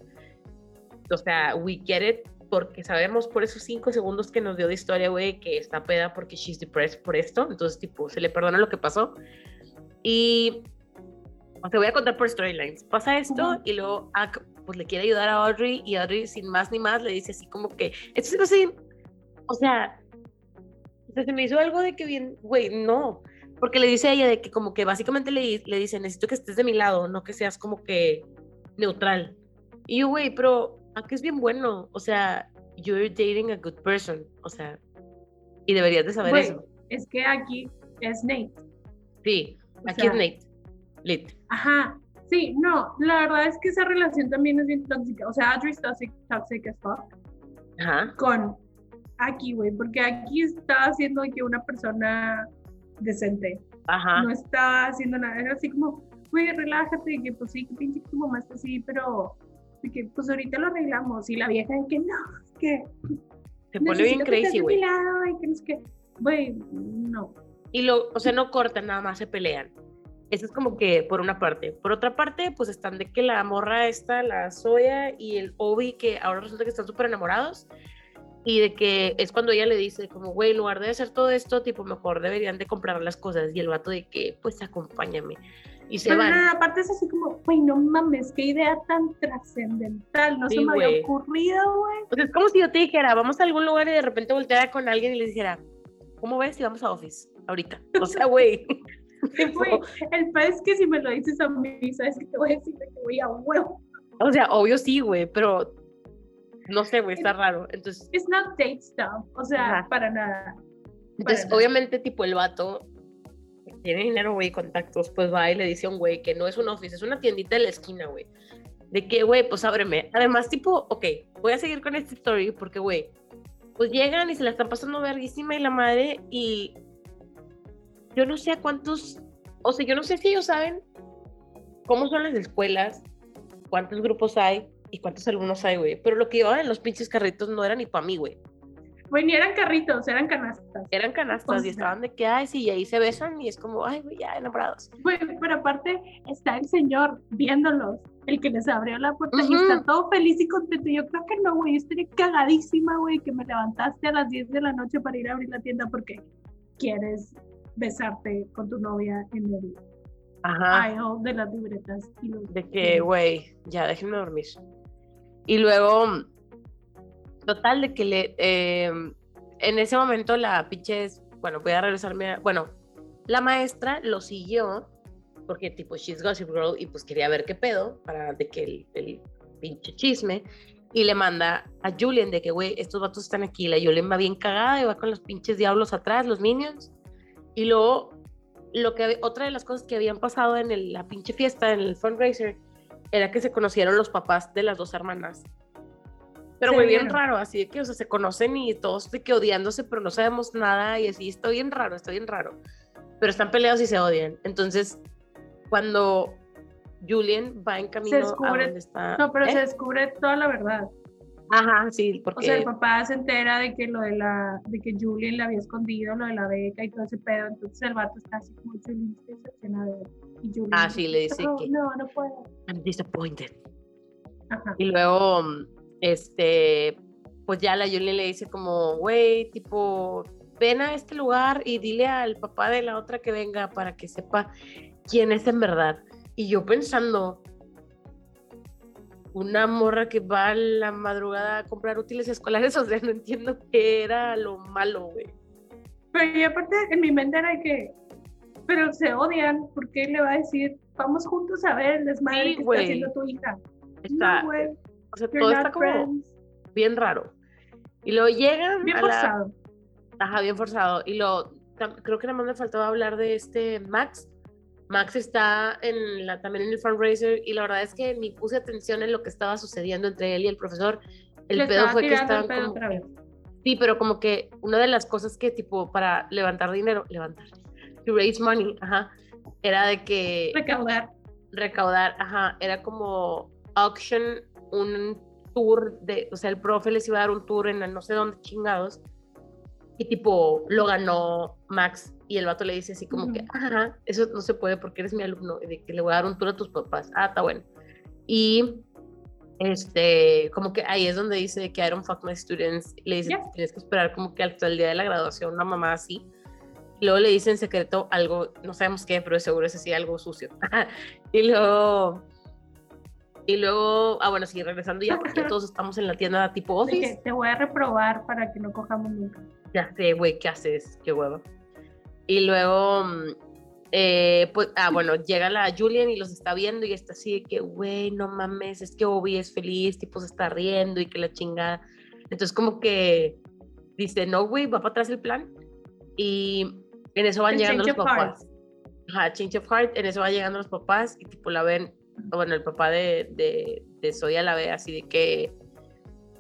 Speaker 3: O sea, we get it, porque sabemos por esos cinco segundos que nos dio de historia, güey, que está peda porque she's depressed por esto. Entonces, tipo, se le perdona lo que pasó. Y te voy a contar por storylines. Pasa esto y luego Ak, pues le quiere ayudar a Audrey y Audrey sin más ni más le dice así como que, esto se bien- o sea, o se me hizo algo de que bien, güey, no, porque le dice a ella de que como que básicamente le, le dice, necesito que estés de mi lado, no que seas como que neutral. Y yo, güey, pero Ak es bien bueno, o sea, you're dating a good person, o sea, y deberías de saber
Speaker 4: Güey,
Speaker 3: eso.
Speaker 4: Es que aquí es Nate.
Speaker 3: Sí,
Speaker 4: o
Speaker 3: aquí
Speaker 4: sea,
Speaker 3: es Nate, lit.
Speaker 4: Ajá. Sí, no, la verdad es que esa relación también es bien tóxica. O sea, Audrey es toxic, toxic as fuck
Speaker 3: Ajá,
Speaker 4: con aquí, güey, porque aquí estaba haciendo que una persona decente.
Speaker 3: ajá.
Speaker 4: No estaba haciendo nada. Era así como, güey, relájate, que pues sí, que pinche que tu mamá está así, pero que pues ahorita lo arreglamos. Y la vieja de que no, es que
Speaker 3: Se pone bien crazy, güey.
Speaker 4: güey, no.
Speaker 3: Y lo, o sea, no cortan, nada más se pelean. Eso es como que por una parte. Por otra parte, pues están de que la morra esta, la Zoya y el Obi, que ahora resulta que están súper enamorados. Y de que es cuando ella le dice, como, güey, en lugar de hacer todo esto, tipo, mejor deberían de comprar las cosas. Y el vato de que, pues, acompáñame. Y se
Speaker 4: Pero
Speaker 3: van.
Speaker 4: nada, aparte es así como, güey, no mames, qué idea tan trascendental, no
Speaker 3: Sí,
Speaker 4: se me
Speaker 3: güey.
Speaker 4: había ocurrido, güey.
Speaker 3: Sea, es como si yo te dijera, vamos a algún lugar y de repente volteara con alguien y le dijera, ¿cómo ves si vamos a Office ahorita? O sea, güey.
Speaker 4: el pez es que si me lo dices a mí, sabes que te voy a decir de que voy a huevo.
Speaker 3: o sea, obvio sí, güey, pero no sé, güey, está raro. Entonces,
Speaker 4: It's not date stuff, o sea,
Speaker 3: Ajá.
Speaker 4: para nada.
Speaker 3: Entonces, obviamente, tipo, el vato tiene dinero, güey, contactos, pues va y le dice a un güey que no es un office, es una tiendita de la esquina, güey. De que, güey, pues ábreme. Además, tipo, ok, voy a seguir con esta story porque, güey, pues llegan y se la están pasando verguísima y la madre y yo no sé a cuántos, o sea, yo no sé si ellos saben cómo son las escuelas, cuántos grupos hay y cuántos alumnos hay, güey. Pero lo que llevaban en los pinches carritos no era ni para mí, güey
Speaker 4: Güey, ni eran carritos, eran canastas.
Speaker 3: eran canastas
Speaker 4: O
Speaker 3: y
Speaker 4: sea.
Speaker 3: estaban de que, ay, sí, y ahí se besan y es como, ay, güey, ya enamorados.
Speaker 4: Güey, pero aparte está el señor viéndolos, el que les abrió la puerta y
Speaker 3: Ujú.
Speaker 4: está todo feliz y contento. Yo creo que no, güey, yo estaría cagadísima, güey, que me levantaste a las 10 de la noche para ir a abrir la tienda porque quieres besarte con tu novia en el
Speaker 3: Ajá.
Speaker 4: aisle de las libretas. Y los
Speaker 3: De que, güey, ya déjenme dormir. Y luego, total, de que le, eh, en ese momento la pinche, es- bueno, voy a regresarme a, bueno, la maestra lo siguió porque tipo, she's gossip girl y pues quería ver qué pedo para de que el, el pinche chisme y le manda a Julian de que, güey, estos vatos están aquí, la Julian va bien cagada y va con los pinches diablos atrás, los minions. Y luego, lo que, otra de las cosas que habían pasado en el- la pinche fiesta, en el fundraiser, era que se conocieron los papás de las dos hermanas. Pero muy bien raro, así de que, o sea, se conocen y todos de que odiándose, pero no sabemos nada y así, está bien raro, está bien raro. Pero están peleados y se odian. Entonces, cuando Julian va en camino a
Speaker 4: descubre-
Speaker 3: donde está...
Speaker 4: No, pero
Speaker 3: ¿eh?
Speaker 4: se descubre toda la verdad.
Speaker 3: Ajá, sí,
Speaker 4: O
Speaker 3: porque...
Speaker 4: sea, el papá se entera de que lo de la, de que Julian le había escondido lo de la beca y todo ese pedo, entonces el vato está así como Julian se decepciona de él. Y Julian
Speaker 3: Ah, sí, le dice
Speaker 4: no,
Speaker 3: que-
Speaker 4: no, no puedo.
Speaker 3: I'm disappointed.
Speaker 4: Ajá.
Speaker 3: Y luego, este, pues ya la Julian le dice como, güey, tipo, ven a este lugar y dile al papá de la otra que venga para que sepa quién es en verdad. Y yo pensando, una morra que va a la madrugada a comprar útiles escolares, o sea, no entiendo qué era lo malo, güey.
Speaker 4: Pero y aparte en mi mente era que, pero se odian, porque le va a decir, vamos juntos a ver el desmadre
Speaker 3: Sí,
Speaker 4: que
Speaker 3: güey.
Speaker 4: está haciendo tu hija.
Speaker 3: Está,
Speaker 4: no,
Speaker 3: o sea, todo está como
Speaker 4: friends.
Speaker 3: bien raro. Y luego llegan
Speaker 4: Bien
Speaker 3: a la,
Speaker 4: forzado.
Speaker 3: Ajá, bien forzado. Y lo, creo que nada más me faltaba hablar de este Max. Max está en la, también en el fundraiser y la verdad es que ni puse atención en lo que estaba sucediendo entre él y el profesor. El
Speaker 4: Le
Speaker 3: pedo fue que estaban como... Sí, pero como que una de las cosas que tipo para levantar dinero, levantar, to raise money, ajá, era de que
Speaker 4: Recaudar.
Speaker 3: recaudar, ajá, era como auction, un tour de, o sea, el profe les iba a dar un tour en no sé dónde chingados y tipo lo ganó Max y el vato le dice así como que,
Speaker 4: Ujú.
Speaker 3: ajá, eso no se puede porque eres mi alumno, y de que le voy a dar un tour a tus papás, ah, está bueno. Y este, como que ahí es donde dice que I don't fuck my students, le dice,
Speaker 4: Ya.
Speaker 3: tienes que esperar como que hasta el día de la graduación, una mamá así. Luego le dice en secreto algo, no sabemos qué, pero seguro es así, algo sucio. y luego, y luego, ah, bueno, sí, regresando ya, porque todos estamos en la tienda tipo
Speaker 4: De que
Speaker 3: office.
Speaker 4: te voy a reprobar para que no cojamos nunca.
Speaker 3: Ya sé, güey, ¿qué haces? Qué huevo. Y luego, mm, eh, pues, ah, bueno, llega la Julian y los está viendo y está así de que, güey, no mames, es que Obi es feliz, tipo se está riendo y que la chingada. Entonces, como que dice, no, güey, va para atrás el plan. Y en eso van
Speaker 4: El
Speaker 3: llegando los papás. Ajá, change of heart. En eso van llegando los papás y, tipo, la ven, bueno, el papá de, de, de Soya la ve así de que,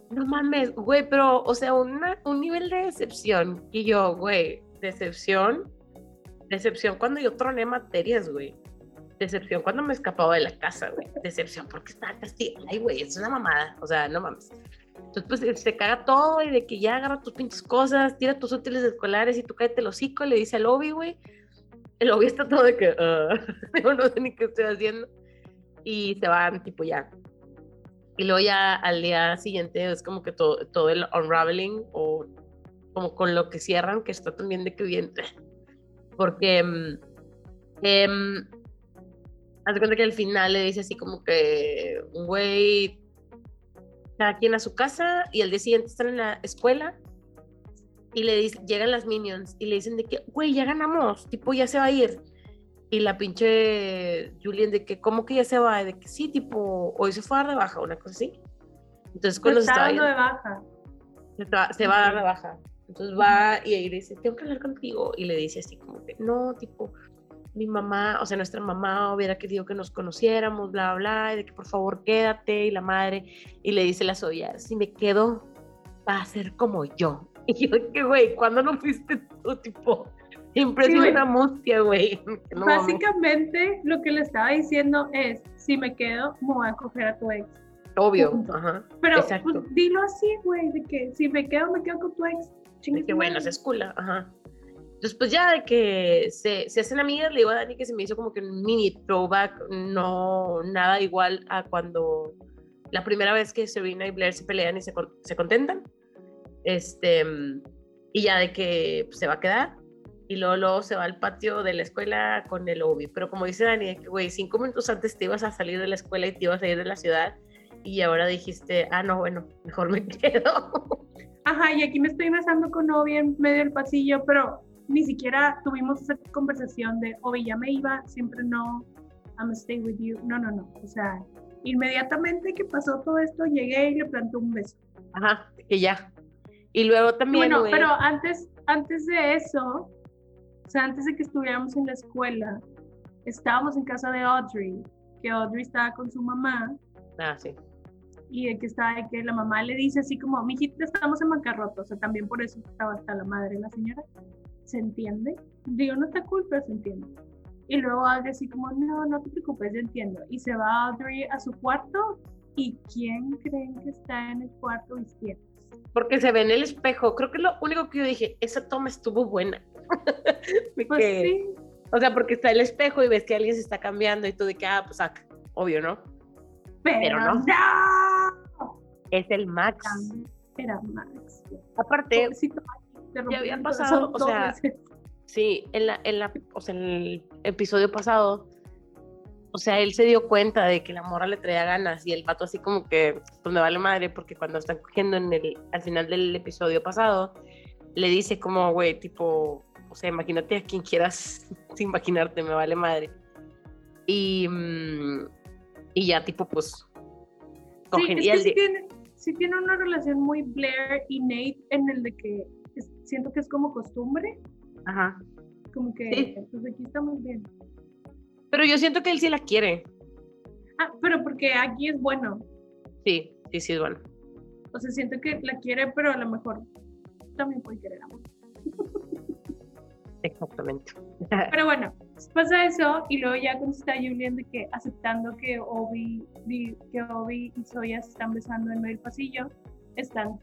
Speaker 3: no mames, güey, pero, o sea, una, un nivel de decepción. Y yo, güey, decepción, decepción cuando yo troné materias, güey. Decepción cuando me escapaba de la casa, güey. Decepción porque estaba castigada. Ay, güey, es una mamada. O sea, no mames. Entonces, pues se caga todo y de que ya agarra tus pinches cosas, tira tus útiles escolares y tú cállate el hocico, le dice al Obi, güey. El Obi está todo de que, "Ah", yo no sé ni qué estoy haciendo. Y se van, tipo, ya. Y luego ya al día siguiente es como que todo, todo el unraveling o como con lo que cierran, que está también de que bien. Porque em, haz de cuenta que al final le dice así como que, güey, cada quien a su casa y al día siguiente están en la escuela y le dicen, llegan las minions y le dicen de que, güey, ya ganamos, tipo, ya se va a ir. Y la pinche Julian de que, ¿cómo que ya se va? De que sí, tipo, hoy se fue a dar de baja, una cosa así. Entonces, cuando se
Speaker 4: está dando de baja.
Speaker 3: se, va- se va a dar de baja. Entonces va y ahí le dice, tengo que hablar contigo. Y le dice así como que, no, tipo, mi mamá, o sea, nuestra mamá hubiera querido que nos conociéramos, bla, bla, y de que por favor quédate, y la madre. Y le dice la Soya, si me quedo, va a ser como yo. Y yo, que güey, ¿cuándo no fuiste tú, tipo? Siempre
Speaker 4: Sí,
Speaker 3: una mustia, güey. No.
Speaker 4: Básicamente, lo que le estaba diciendo es, si me quedo, me voy a coger a tu ex.
Speaker 3: Obvio,
Speaker 4: punto.
Speaker 3: ajá.
Speaker 4: Pero pues, dilo así, güey, de que si me quedo, me quedo con tu ex.
Speaker 3: De que bueno, se escula, ajá. Entonces, pues ya de que se, se hacen amigas, le digo a Dani que se me hizo como que un mini throwback, no nada igual a cuando la primera vez que Serena y Blair se pelean y se, se contentan. Este, y ya de que pues, se va a quedar. Y luego, luego se va al patio de la escuela con el Obi. Pero como dice Dani, güey, cinco minutos antes te ibas a salir de la escuela y te ibas a ir de la ciudad. Y ahora dijiste, ah, no, bueno, mejor me quedo.
Speaker 4: Ajá, y aquí me estoy besando con Obi en medio del pasillo, pero ni siquiera tuvimos esa conversación de, Obi, ya me iba, siempre no, I'm gonna stay with you. No, no, no. O sea, inmediatamente que pasó todo esto, llegué y le planté un beso.
Speaker 3: Ajá, que ya. Y luego también,
Speaker 4: bueno,
Speaker 3: güey,
Speaker 4: pero antes, antes de eso, o sea, antes de que estuviéramos en la escuela, estábamos en casa de Audrey, que Audrey estaba con su mamá
Speaker 3: Ah, sí.
Speaker 4: Y de que estaba de que la mamá le dice así como, mijita, estamos en bancarrota, o sea, también por eso estaba hasta la madre la señora. ¿Se entiende? Digo, no está cool, pero se entiende. Y luego Audrey así como, no, no te preocupes, yo entiendo. Y se va Audrey a su cuarto y ¿quién creen que está en el cuarto izquierdo?
Speaker 3: Porque se ve en el espejo. Creo que lo único que yo dije, esa toma estuvo buena. De
Speaker 4: Pues
Speaker 3: que-
Speaker 4: sí,
Speaker 3: O sea, porque está el espejo y ves que alguien se está cambiando y tú de que, ah, pues saca. Obvio, ¿no?
Speaker 4: Pero,
Speaker 3: pero no.
Speaker 4: no.
Speaker 3: Es el Max.
Speaker 4: Era Max.
Speaker 3: Aparte,
Speaker 4: rompió
Speaker 3: había pasado, o sea,
Speaker 4: veces.
Speaker 3: sí, en la, en la, o sea, en el episodio pasado, o sea, él se dio cuenta de que la morra le traía ganas y el vato así como que, pues me vale madre, porque cuando están cogiendo en el, al final del episodio pasado, le dice como, güey, tipo, o sea, imagínate a quien quieras imaginarte, me vale madre. Y, mm, y ya, tipo, pues,
Speaker 4: Sí, es que sí tiene, sí tiene una relación muy Blair y Nate en el de que es- siento que es como costumbre,
Speaker 3: Ajá.
Speaker 4: como que
Speaker 3: Sí.
Speaker 4: pues aquí estamos bien.
Speaker 3: Pero yo siento que él sí la quiere.
Speaker 4: Ah, pero porque aquí es bueno,
Speaker 3: Sí, sí, sí, es bueno.
Speaker 4: o sea, siento que la quiere, pero a lo mejor también puede querer amor.
Speaker 3: Exactamente.
Speaker 4: Pero bueno, pasa eso y luego ya cuando está Julian de que aceptando que Obi, que Obi y Soya se están besando en medio del pasillo, están,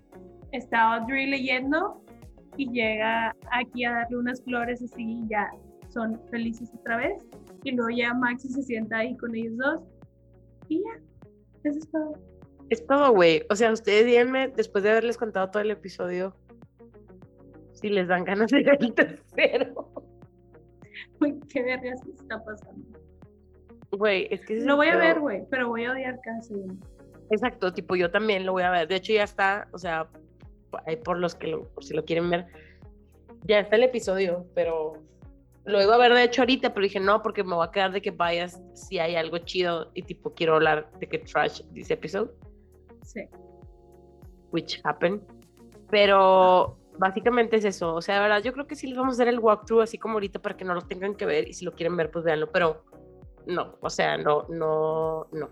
Speaker 4: está Audrey leyendo y llega aquí a darle unas flores así y ya son felices otra vez. Y luego ya Maxi se sienta ahí con ellos dos y ya, eso es todo.
Speaker 3: Es todo, güey. O sea, ustedes díganme, después de haberles contado todo el episodio, si les dan ganas de ver el tercero.
Speaker 4: Güey, qué vergas está pasando.
Speaker 3: Güey, es que
Speaker 4: Lo voy a ver, güey, pero voy a odiar segundo.
Speaker 3: Exacto, tipo, yo también lo voy a ver. De hecho, ya está, o sea, ahí por los que lo, por si lo quieren ver, ya está el episodio, pero lo iba a ver de hecho ahorita, pero dije no, porque me voy a quedar de que vayas si hay algo chido y tipo quiero hablar de que trash this episode,
Speaker 4: Sí.
Speaker 3: which happened. Pero básicamente es eso, o sea, de verdad, yo creo que sí les vamos a hacer el walkthrough así como ahorita para que no lo tengan que ver y si lo quieren ver, pues véanlo, pero no, o sea, no, no, no.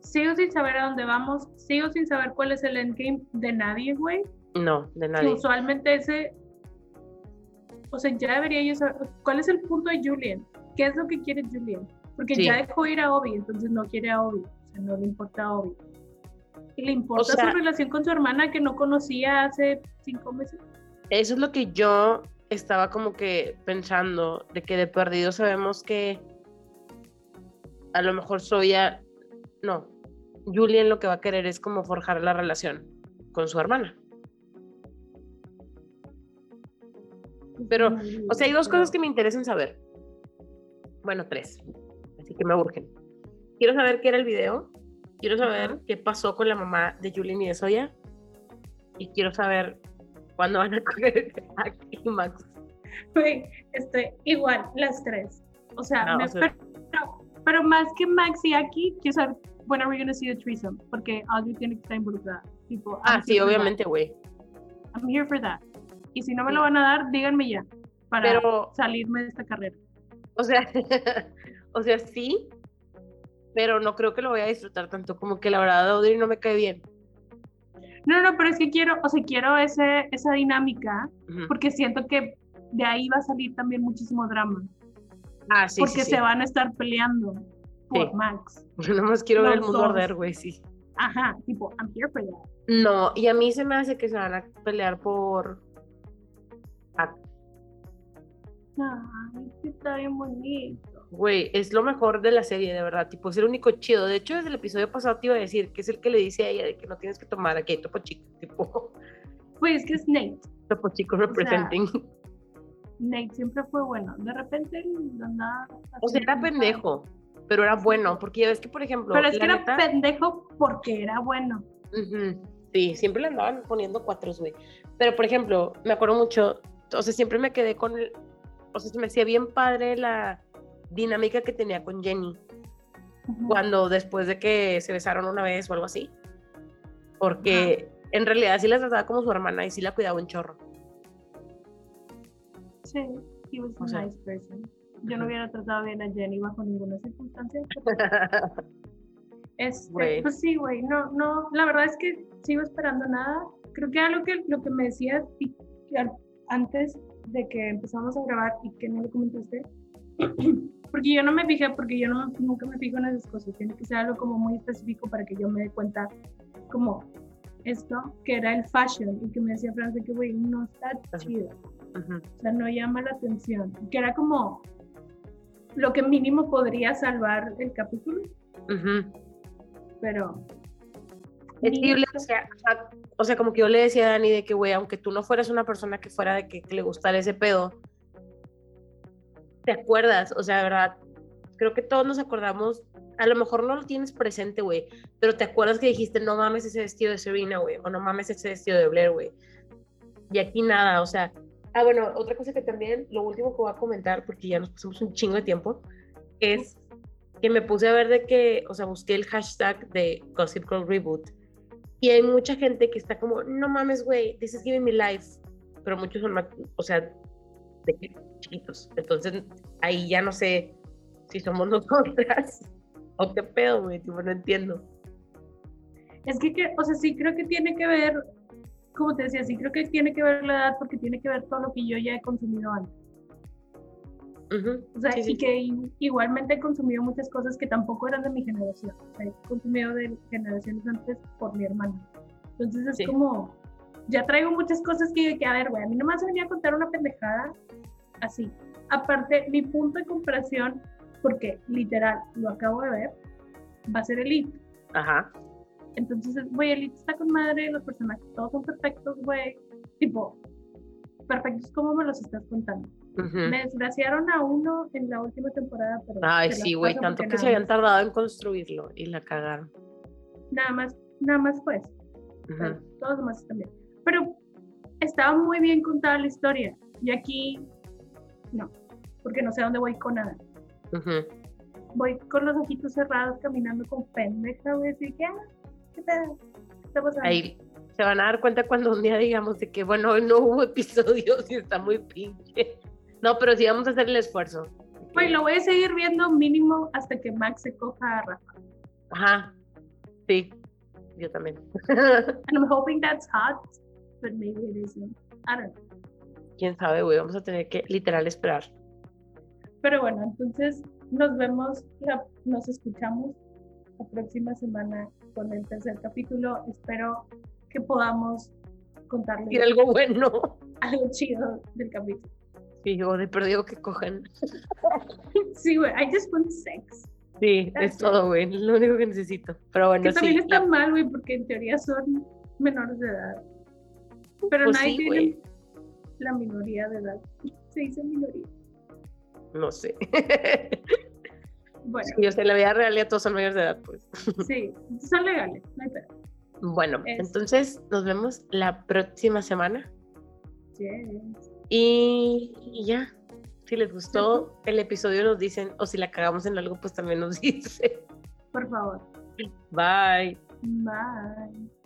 Speaker 4: Sigo sin saber a dónde vamos. Sigo sin saber cuál es el endgame de nadie, güey.
Speaker 3: No, de
Speaker 4: Que
Speaker 3: nadie.
Speaker 4: usualmente ese. O sea, ya debería yo saber. ¿Cuál es el punto de Julian? ¿Qué es lo que quiere Julian? Porque
Speaker 3: Sí.
Speaker 4: ya dejó ir a Obi, entonces no quiere a Obi. O sea, no le importa a Obi. Y le importa
Speaker 3: sea-
Speaker 4: su relación con su hermana que no conocía hace cinco meses.
Speaker 3: Eso es lo que yo estaba como que pensando, de que de perdido sabemos que a lo mejor Soya, no, Julian lo que va a querer es como forjar la relación con su hermana. Pero, O sea, hay dos cosas que me interesan saber. Bueno, tres. Así que me urgen. Quiero saber qué era el video. Quiero saber qué pasó con la mamá de Julian y de Soya. Y quiero saber cuándo van a coger a Max.
Speaker 4: Güey, estoy igual, las tres. O sea,
Speaker 3: No,
Speaker 4: me-
Speaker 3: o sea-
Speaker 4: pero, pero más que Max y aquí, quiero saber when are we gonna see the threesome, porque Audrey tiene que estar involucrada. Tipo,
Speaker 3: Ah, sí, obviamente, güey.
Speaker 4: I'm here for that. Y si no me
Speaker 3: Sí.
Speaker 4: lo van a dar, díganme ya, para
Speaker 3: Pero,
Speaker 4: salirme de esta carrera.
Speaker 3: o sea, o sea, sí, pero no creo que lo voy a disfrutar tanto. Como que la verdad, Audrey no me cae bien.
Speaker 4: No, no, pero es que quiero, o sea, quiero ese, esa dinámica,
Speaker 3: Ujú.
Speaker 4: porque siento que de ahí va a salir también muchísimo drama,
Speaker 3: Ah, sí,
Speaker 4: porque
Speaker 3: sí, sí.
Speaker 4: se van a estar peleando por
Speaker 3: Sí.
Speaker 4: Max.
Speaker 3: Yo nomás quiero ver el mundo arder, güey, sí.
Speaker 4: Ajá, tipo, I'm here for that.
Speaker 3: No, y a mí se me hace que se van a pelear por...
Speaker 4: Ay, que está bien bonito.
Speaker 3: Güey, es lo mejor de la serie, de verdad. Tipo, es el único chido. De hecho, desde el episodio pasado te iba a decir que es el que le dice a ella de que no tienes que tomar aquí topo chico. Tipo,
Speaker 4: Pues es que es Nate.
Speaker 3: topo chico representing.
Speaker 4: Nate siempre fue bueno. De repente él andaba.
Speaker 3: o sea, era pendejo, pero era bueno. Porque ya ves que, por ejemplo,
Speaker 4: Pero es que era
Speaker 3: neta-
Speaker 4: pendejo porque era bueno.
Speaker 3: Sí, siempre le andaban poniendo cuatros, güey. Pero, por ejemplo, me acuerdo mucho, o sea, siempre me quedé con, el- o sea, se me hacía bien padre la dinámica que tenía con Jenny cuando después de que se besaron una vez o algo así. Porque en realidad sí la trataba como su hermana y sí la cuidaba un chorro.
Speaker 4: Sí, he was a
Speaker 3: O sea,
Speaker 4: nice person. Yo no hubiera tratado bien a Jenny bajo ninguna circunstancia. Este, pues sí, güey, no, no, la verdad es que sigo esperando nada. Creo que algo que lo que me decías y antes de que empezamos a grabar y que no lo comentaste, porque yo no me fijé, porque yo no, nunca me fijo en esas cosas, tiene que ser algo como muy específico para que yo me dé cuenta como esto, que era el fashion, y que me decía Fran de que, güey, no está chido, o sea, no llama la atención, que era como lo que mínimo podría salvar el capítulo, pero...
Speaker 3: Es que yo le decía, o sea, como que yo le decía a Dani de que, güey, aunque tú no fueras una persona que fuera de que, que le gustara ese pedo, ¿te acuerdas? O sea, de verdad, creo que todos nos acordamos, a lo mejor no lo tienes presente, güey, pero te acuerdas que dijiste, no mames ese vestido de Serena, güey, o no mames ese vestido de Blair, güey. Y aquí nada, o sea, ah, bueno, otra cosa que también, lo último que voy a comentar, porque ya nos pasamos un chingo de tiempo, es que me puse a ver de que, o sea, busqué el hashtag de Gossip Girl Reboot y hay mucha gente que está como, no mames, güey, this is giving me life. Pero muchos son, o sea, de chiquitos. Entonces, ahí ya no sé si somos nosotras o qué pedo, güey, tipo, no entiendo.
Speaker 4: Es que, o sea, sí creo que tiene que ver, como te decía, sí creo que tiene que ver la edad porque tiene que ver todo lo que yo ya he consumido antes.
Speaker 3: Ujú,
Speaker 4: O sea,
Speaker 3: sí, sí,
Speaker 4: y que igualmente he consumido muchas cosas que tampoco eran de mi generación. O sea, he consumido de generaciones antes por mi hermana. Entonces es
Speaker 3: Sí.
Speaker 4: como, ya traigo muchas cosas que, que a ver, güey, a mí nomás me venía a contar una pendejada así. Aparte, mi punto de comparación, porque literal lo acabo de ver, va a ser Elite.
Speaker 3: Ajá.
Speaker 4: Entonces, güey, Elite está con madre, los personajes todos son perfectos, güey. Tipo, perfectos como me los estás contando. Me desgraciaron a uno en la última temporada, pero.
Speaker 3: Ay, sí, güey, tanto que se habían tardado en construirlo y la cagaron.
Speaker 4: Nada más, nada más pues. Todos los demás también. Pero estaba muy bien contada la historia. Y aquí, no. Porque no sé a dónde voy con nada. Voy con los ojitos cerrados, caminando con pendeja. Así que, ah, ¿qué? ¿Qué está pasando?
Speaker 3: Ahí se van a dar cuenta cuando un día digamos de que, bueno, hoy no hubo episodios y está muy pinche. No, pero sí vamos a hacer el esfuerzo.
Speaker 4: Güey, lo voy a seguir viendo mínimo hasta que Max se coja a Rafa.
Speaker 3: Ajá, sí, yo también.
Speaker 4: And I'm hoping that's hot, but maybe it isn't. I don't know.
Speaker 3: Quién sabe, güey, vamos a tener que literal esperar.
Speaker 4: Pero bueno, entonces nos vemos, nos escuchamos la próxima semana con el tercer capítulo. Espero que podamos contarles
Speaker 3: Y algo bueno.
Speaker 4: algo chido del capítulo.
Speaker 3: Sí, o de perdido que cojan.
Speaker 4: Sí, güey, I just want sex.
Speaker 3: Sí, es
Speaker 4: That's it.
Speaker 3: todo, güey, es lo único que necesito. Pero bueno,
Speaker 4: Que
Speaker 3: sí.
Speaker 4: también está
Speaker 3: la-
Speaker 4: mal, güey, porque en teoría son menores de edad. Pero
Speaker 3: Pues
Speaker 4: nadie
Speaker 3: sí,
Speaker 4: tiene. La minoría de edad. Se dice minoría.
Speaker 3: No sé.
Speaker 4: Bueno,
Speaker 3: Yo sé, la vida real ya todos son mayores de edad, pues.
Speaker 4: sí, son legales, no hay pedo.
Speaker 3: Bueno,
Speaker 4: Es-
Speaker 3: entonces nos vemos la próxima semana.
Speaker 4: Yes.
Speaker 3: Y y ya, si les gustó el episodio nos dicen, o si la cagamos en algo, pues también nos dicen.
Speaker 4: Por favor.
Speaker 3: Bye.
Speaker 4: Bye.